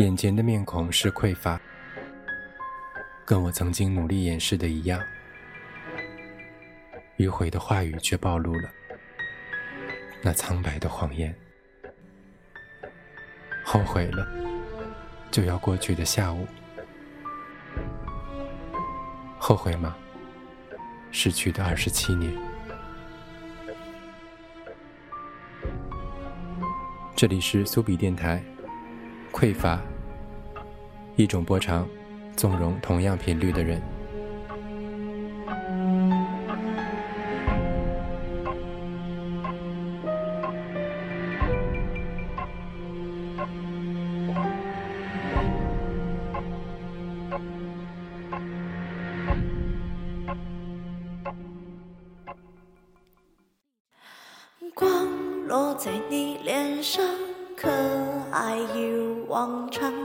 眼前的面孔是匮乏，跟我曾经努力掩饰的一样。迂回的话语却暴露了那苍白的谎言。后悔了，就要过去的下午。后悔吗？逝去的二十七年。这里是苏比电台。匮乏，一种波长，纵容同样频率的人。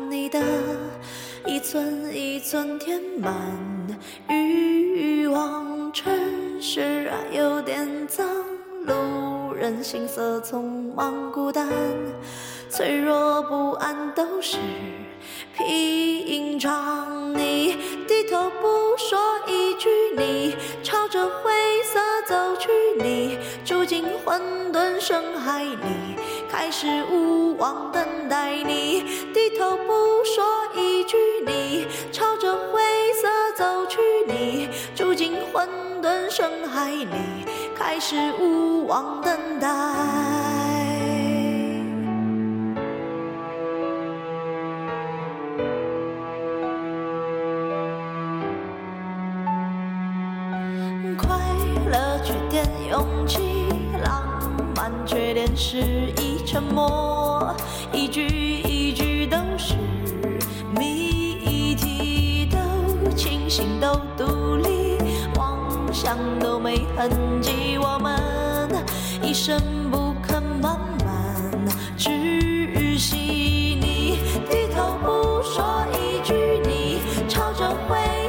你的一寸一寸填满欲望。城市啊，有点脏，路人行色匆忙，孤单、脆弱、不安都是屏障。你低头不说一句，你朝着灰色走去，你住进混沌深海里，开始无望等待。你低头不说一句，你朝着灰色走去，你住进混沌深海里，开始无望等待。快乐缺点勇气，浪漫缺点失意，沉默一句一句都是谜题，都清醒都独立，妄想都没痕迹，我们一生不肯慢慢窒息。你低头不说一句，你朝着灰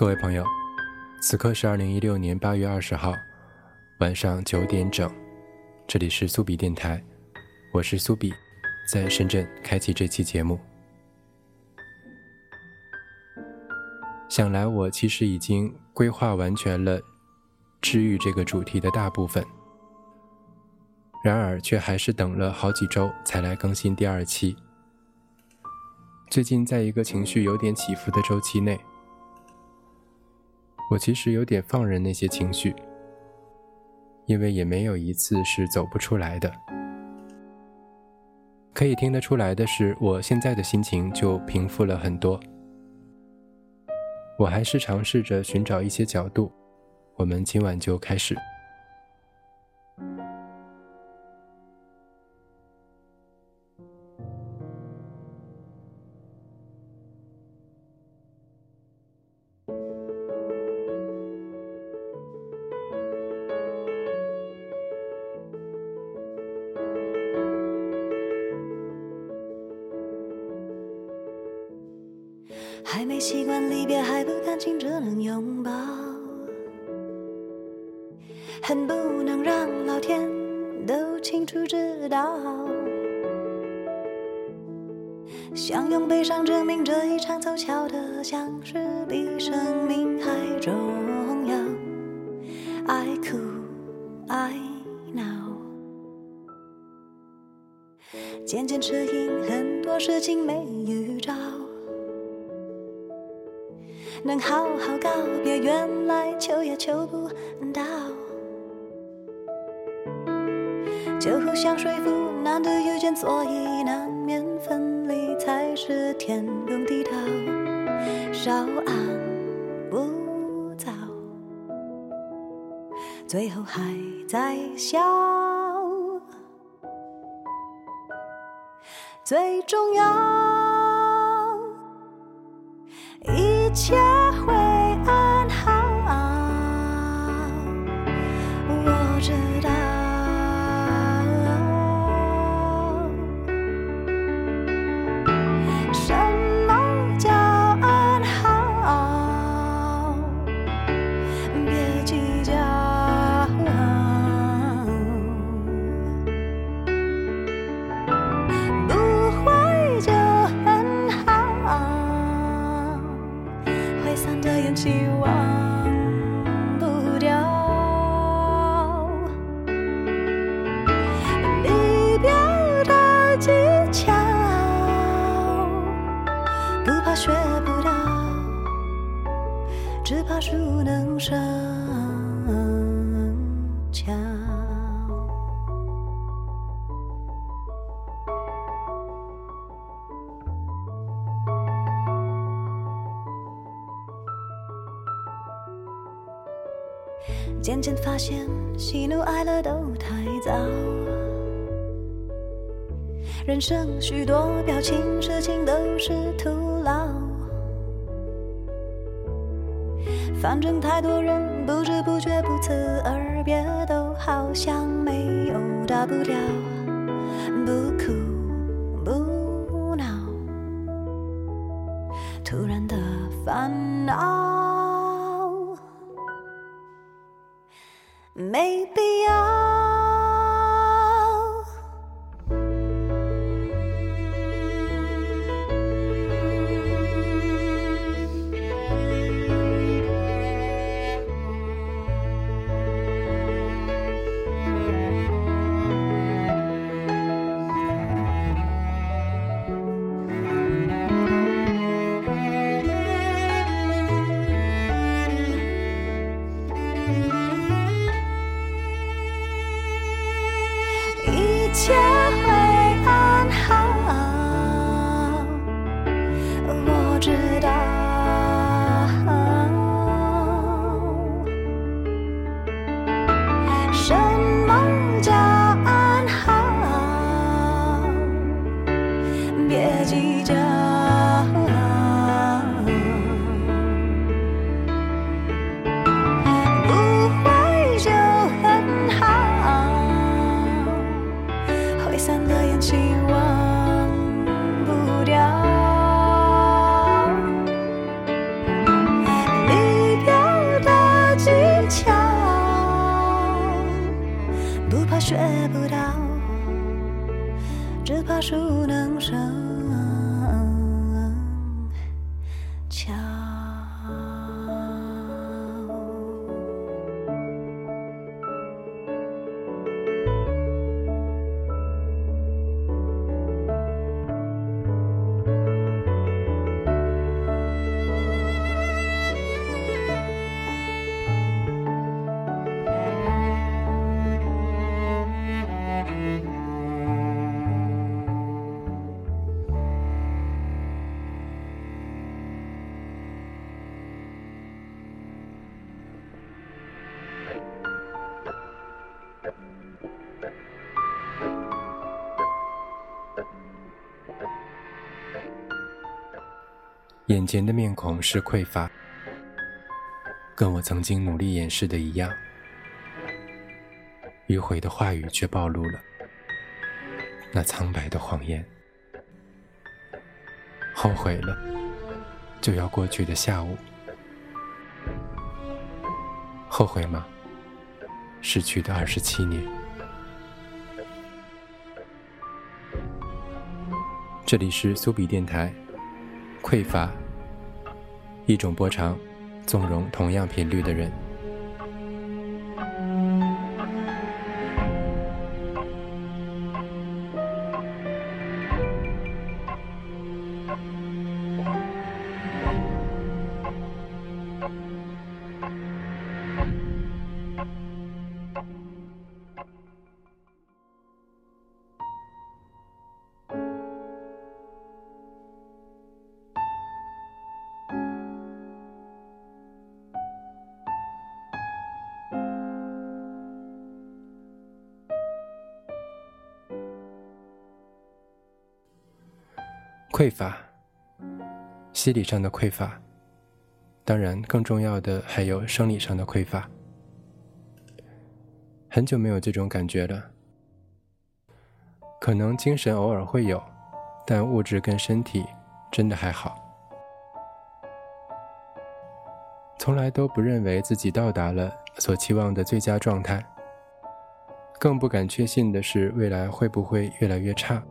各位朋友，此刻是二零一六年八月二十号晚上九点整，这里是苏比电台，我是苏比，在深圳开启这期节目。想来我其实已经规划完全了治愈这个主题的大部分，然而却还是等了好几周才来更新第二期。最近在一个情绪有点起伏的周期内。我其实有点放任那些情绪，因为也没有一次是走不出来的。可以听得出来的是，我现在的心情就平复了很多。我还是尝试着寻找一些角度，我们今晚就开始。还没习惯离别，还不甘心只能拥抱，恨不能让老天都清楚知道，想用悲伤证明这一场凑巧的相识比生命还重要。爱哭 now。渐渐适应很多事情没预兆，能好好告别原来求也求不到，就互相说服难得遇见，所以难免分离才是天公地道，稍安勿躁，最后还在笑。最重要，一切人生许多表情、事情都是徒劳。反正太多人不知不觉不辞而别，都好像没有大不了，不散的眼睛忘不掉，离别的技巧，不怕学不到，只怕熟能生眼前的面孔是匮乏，跟我曾经努力掩饰的一样。迂回的话语却暴露了那苍白的谎言。后悔了，就要过去的下午。后悔吗？逝去的二十七年。这里是苏比电台，匮乏，一种波长，纵容同样频率的人。匮乏，心理上的匮乏，当然更重要的还有生理上的匮乏。很久没有这种感觉了，可能精神偶尔会有，但物质跟身体真的还好。从来都不认为自己到达了所期望的最佳状态，更不敢确信的是未来会不会越来越差。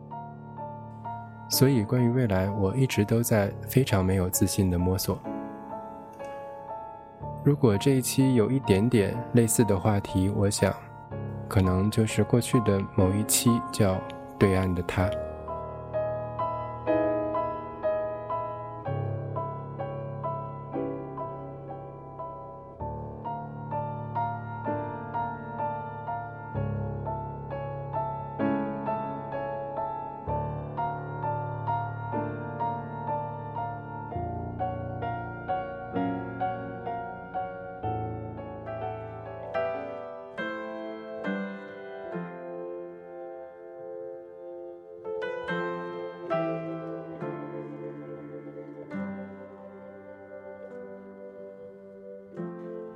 所以，关于未来，我一直都在非常没有自信的摸索。如果这一期有一点点类似的话题，我想，可能就是过去的某一期叫《对岸的他》。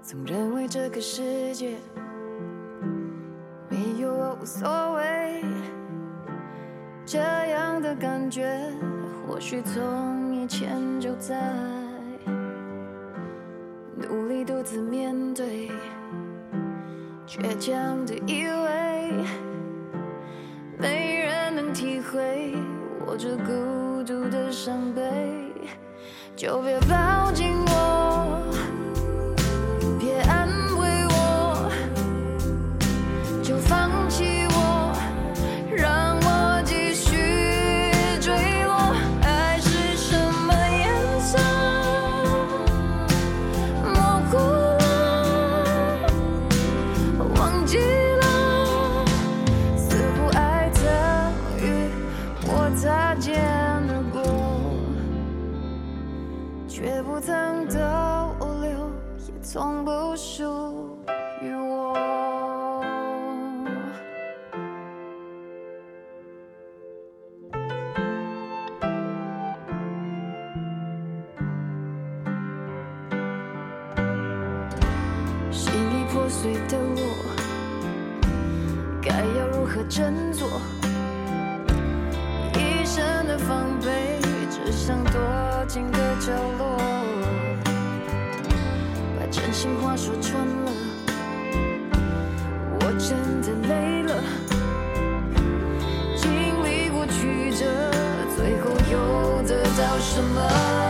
总认为这个世界没有我无所谓，这样的感觉或许从以前就在，努力独自面对，倔强的以为没人能体会我这孤独的伤悲，就别抱紧的我。该要如何振作，一身的防备，只想躲进个角落，把真心话说穿了，我真的累了，经历过曲折，最后又得到什么？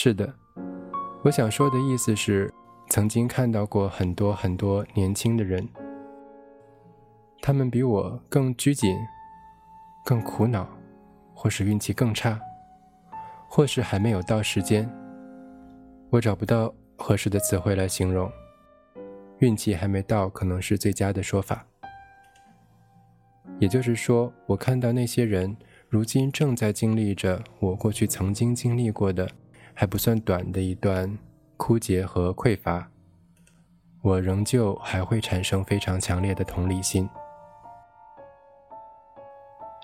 是的，我想说的意思是，曾经看到过很多很多年轻的人，他们比我更拘谨，更苦恼，或是运气更差，或是还没有到时间。我找不到合适的词汇来形容，运气还没到，可能是最佳的说法。也就是说，我看到那些人。如今正在经历着我过去曾经经历过的还不算短的一段枯竭和匮乏，我仍旧还会产生非常强烈的同理心。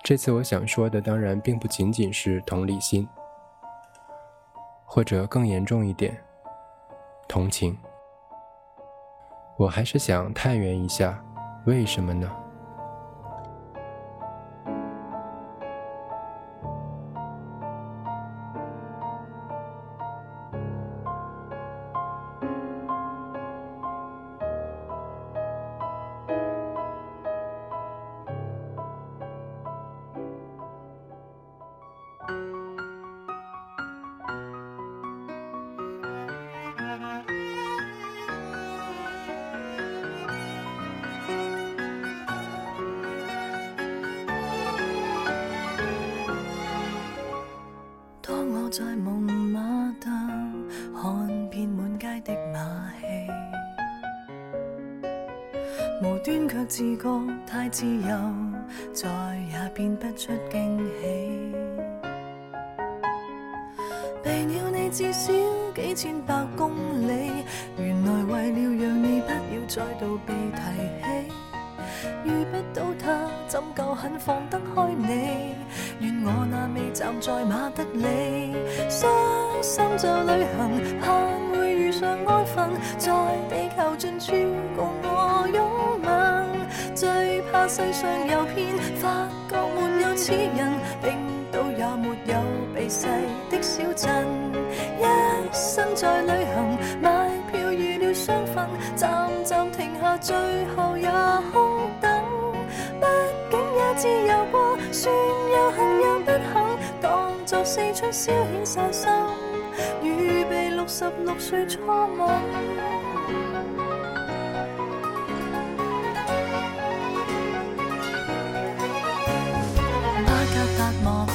这次我想说的当然并不仅仅是同理心，或者更严重一点，同情。我还是想探源一下，为什么呢？盼会遇上安分，在地球尽处共我拥吻。最怕世上有片，发觉没有此人，冰岛也没有避世的小镇。一生在旅行，买票预了双份，站站停下，最后也空等。毕竟也自由过，算有幸又不幸，当作四出消遣散心，预备六十六岁初吻。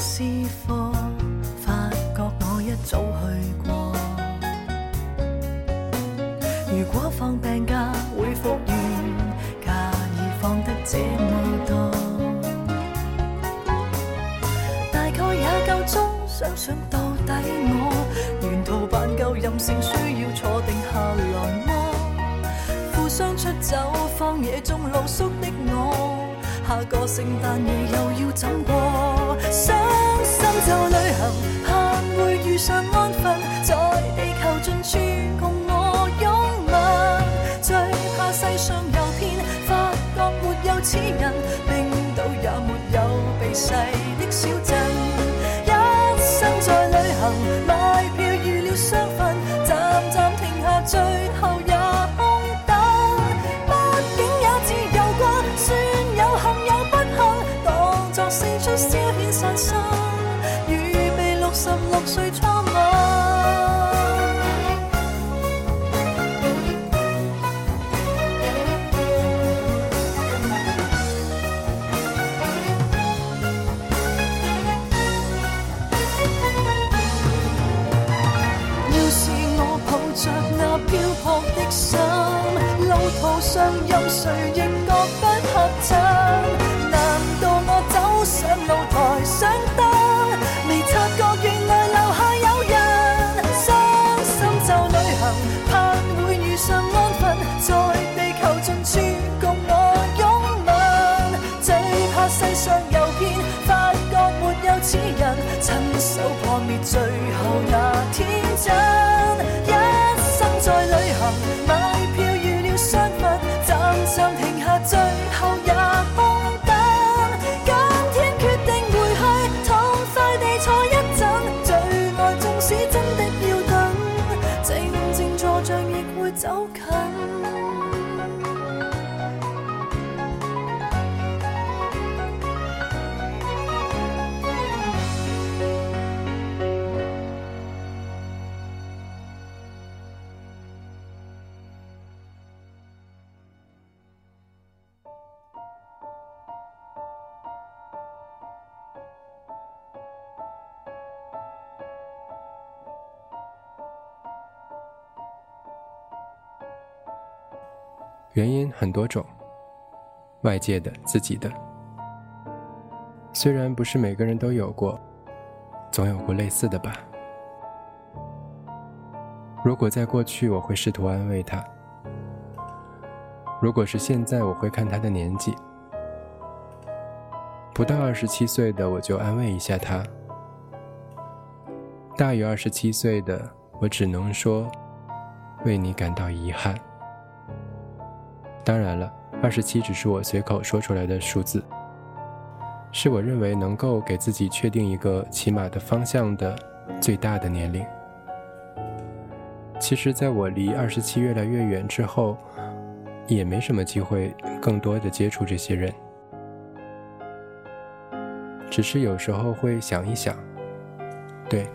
是否发觉我一早去过？如果放病假会复原，假已放得这么多，大概也够钟想想到底我性，需要坐定下来么？互相出走荒野中露宿的我。下个圣诞夜又要怎过？伤心就旅行，盼会遇上安分，在地球尽处共我拥吻。最怕世上有片，发觉没有此人，冰岛也没有避世任谁亦觉不合衬。难道我走上露台想登，未察觉原来楼下有人。伤心就旅行，盼会遇上安分，在地球尽处共我拥吻。最怕世上有片，发觉没有此人，亲手破灭最后那天真。很多种，外界的、自己的。虽然不是每个人都有过，总有过类似的吧。如果在过去，我会试图安慰他；如果是现在，我会看他的年纪。不到二十七岁的，我就安慰一下他；大于二十七岁的，我只能说为你感到遗憾。当然了，二十七只是我随口说出来的数字。是我认为能够给自己确定一个起码的方向的最大的年龄。其实，在我离二十七越来越远之后，也没什么机会更多的接触这些人。只是有时候会想一想，对，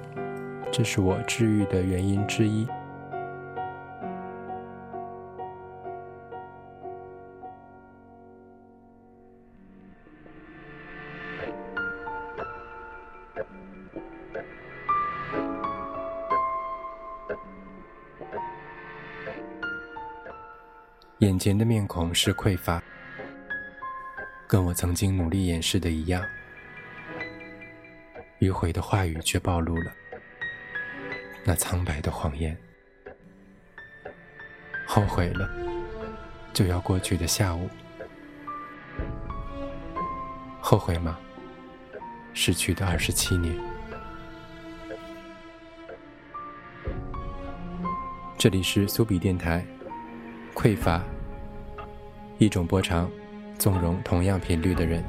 这是我治愈的原因之一。眼前的面孔是匮乏，跟我曾经努力掩饰的一样。迂回的话语却暴露了那苍白的谎言。后悔了，就要过去的下午。后悔吗？逝去的二十七年。这里是苏比电台，匮乏。一种波长，纵容同样频率的人。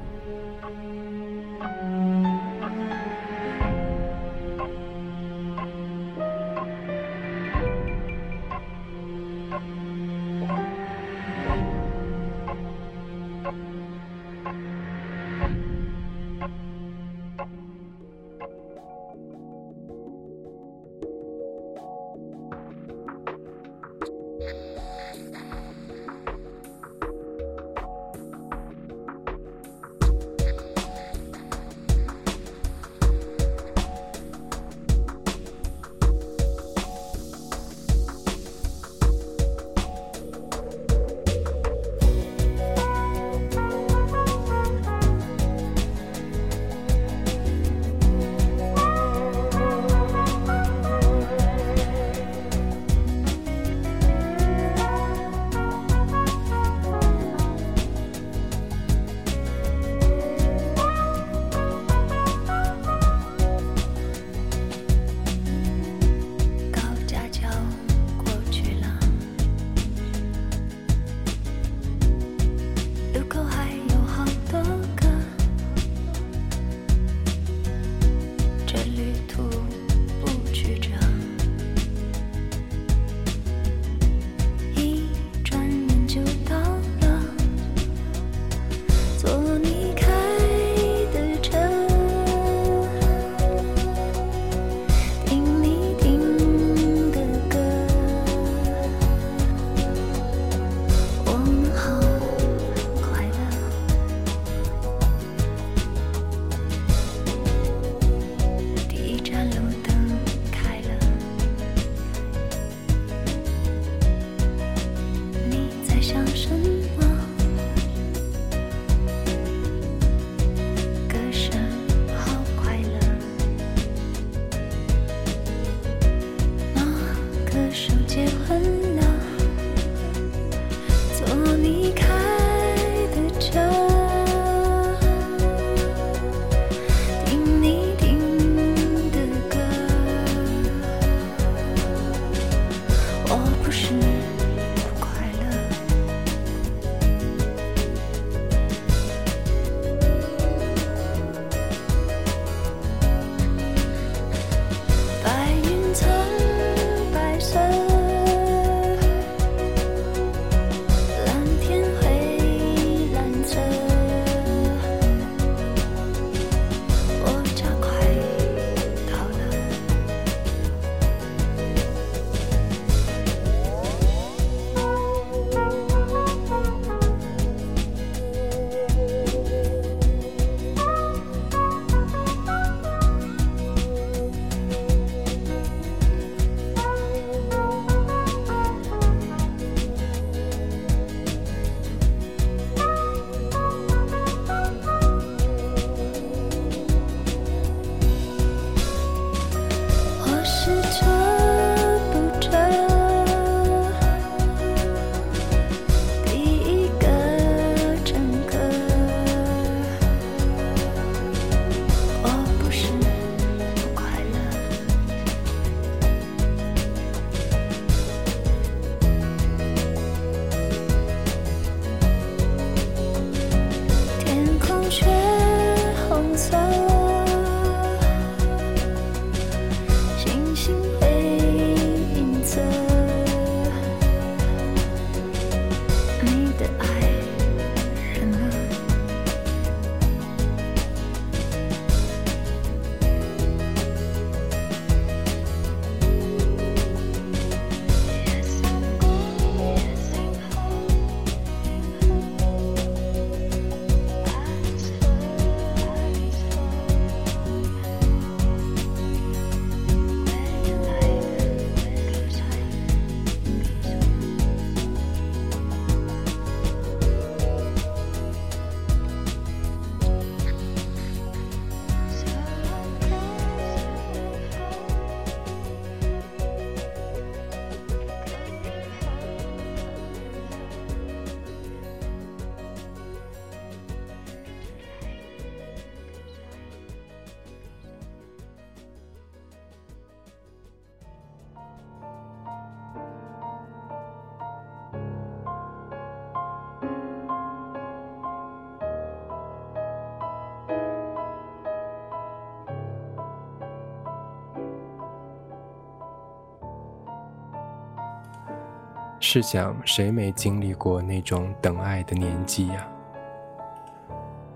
试想，谁没经历过那种等爱的年纪呀？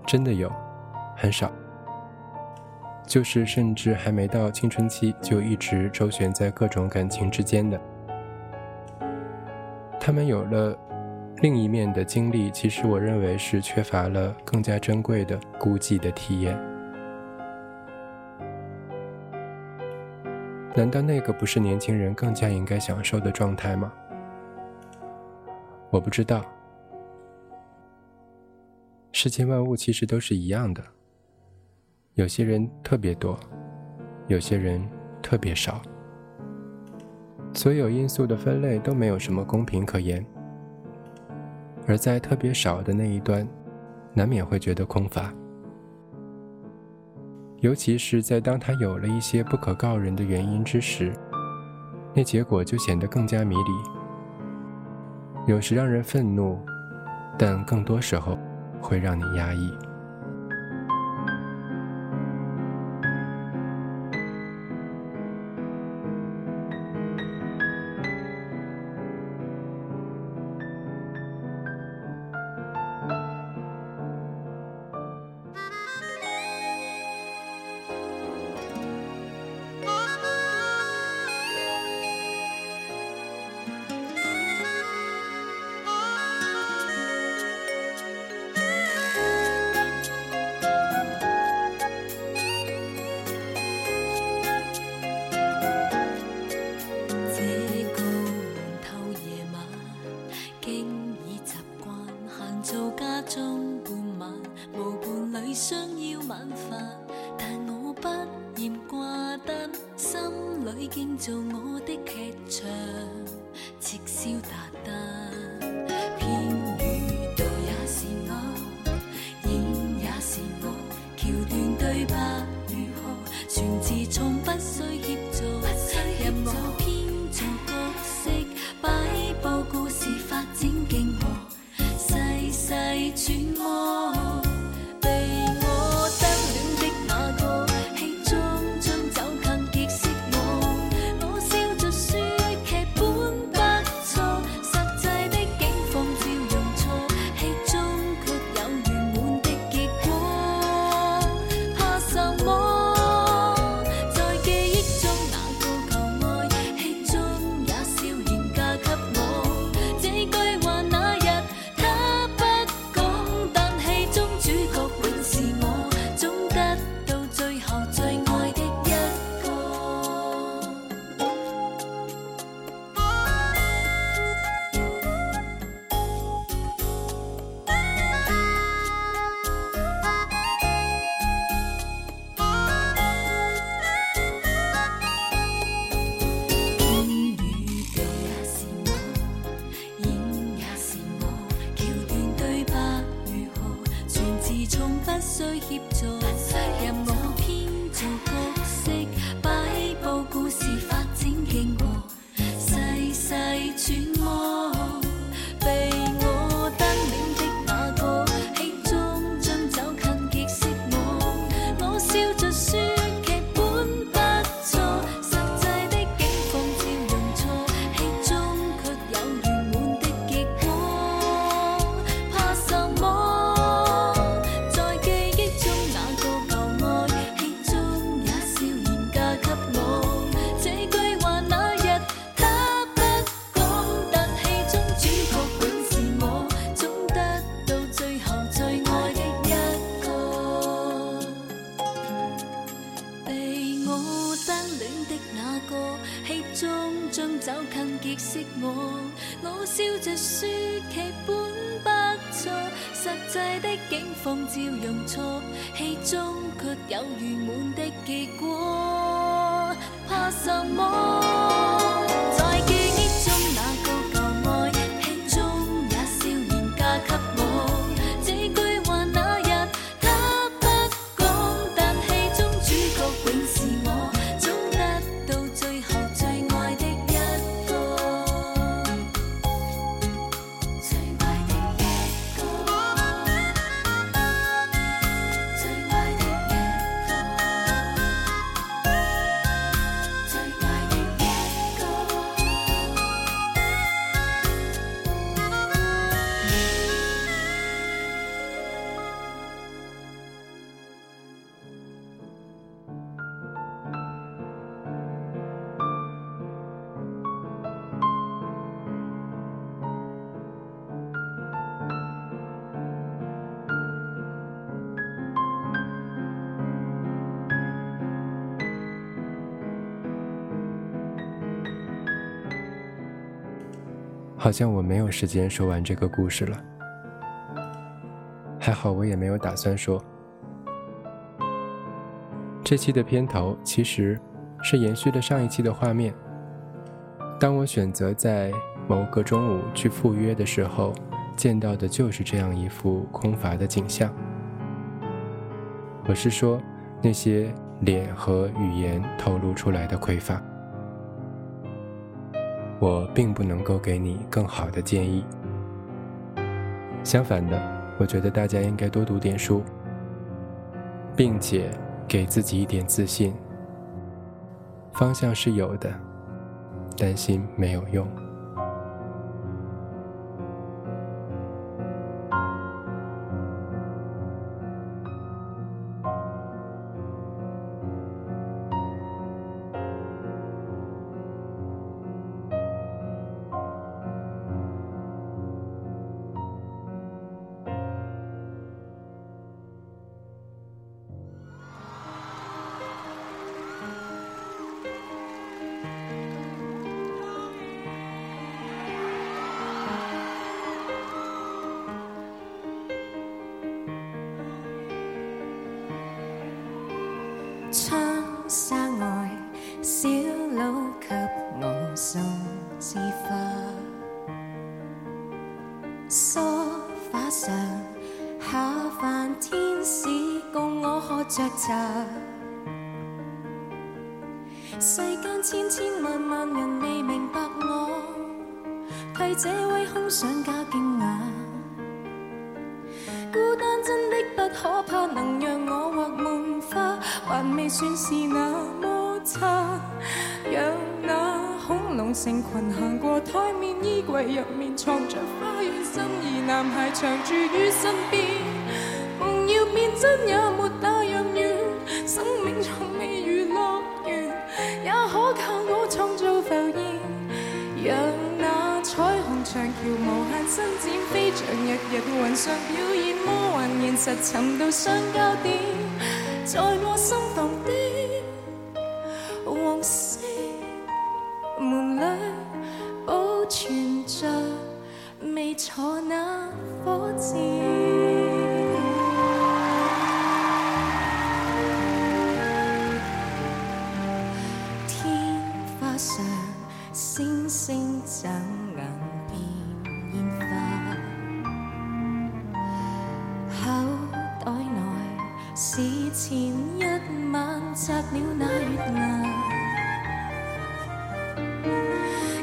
真的有，很少。就是甚至还没到青春期，就一直周旋在各种感情之间的。他们有了另一面的经历，其实我认为是缺乏了更加珍贵的孤寂的体验。难道那个不是年轻人更加应该享受的状态吗？我不知道。世间万物其实都是一样的，有些人特别多，有些人特别少。所有因素的分类都没有什么公平可言，而在特别少的那一端，难免会觉得空乏。尤其是在当他有了一些不可告人的原因之时，那结果就显得更加迷离。有时让人愤怒，但更多时候会让你压抑。你建造我的剧场，寂笑达旦。放照容错戏中却有圆满的结果。怕什么？好像我没有时间说完这个故事了。还好我也没有打算说。这期的片头其实是延续了上一期的画面。当我选择在某个中午去赴约的时候，见到的就是这样一幅空乏的景象。我是说，那些脸和语言透露出来的匮乏。我并不能够给你更好的建议。相反的，我觉得大家应该多读点书，并且给自己一点自信。方向是有的。担心没有用。算是那么差。让那恐龙成群行过台面，衣柜入面藏着花园，心仪男孩长住于身边。梦要变真也没那样远，生命从未如乐园，也可靠我创造浮现。让那彩虹长桥无限伸展，飞翔日日云上表演，魔幻现实寻到相交点，在我心房的黄色门里保存着未坐那火箭。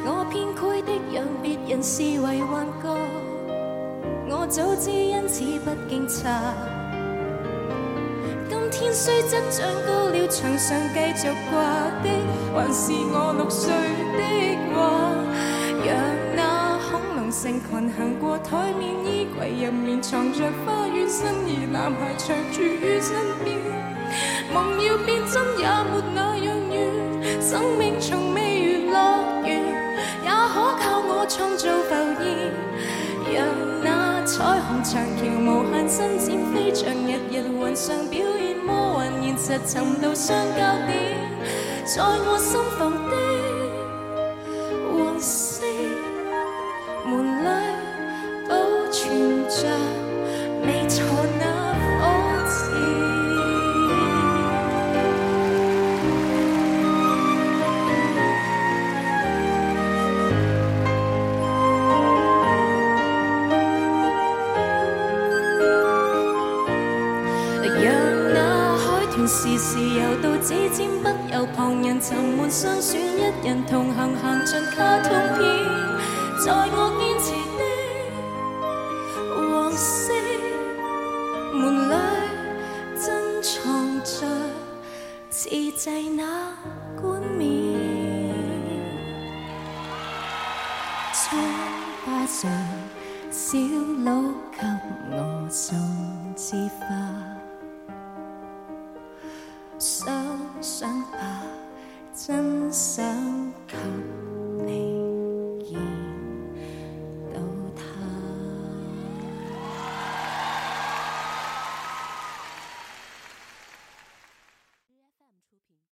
我偏的让别人视为幻觉，我早知因此不惊诧。今天虽则长高了，墙上继续挂的还是我六岁的画。让那恐龙成群行过台面，衣柜入面藏着花园，心仪男孩常住于身边。梦要变真也没那样远，生命从未如乐园，也可靠我创造浮现。让那。彩虹长桥无限伸展，飞翔日日云上表演，魔幻现实寻到相交点，在我心房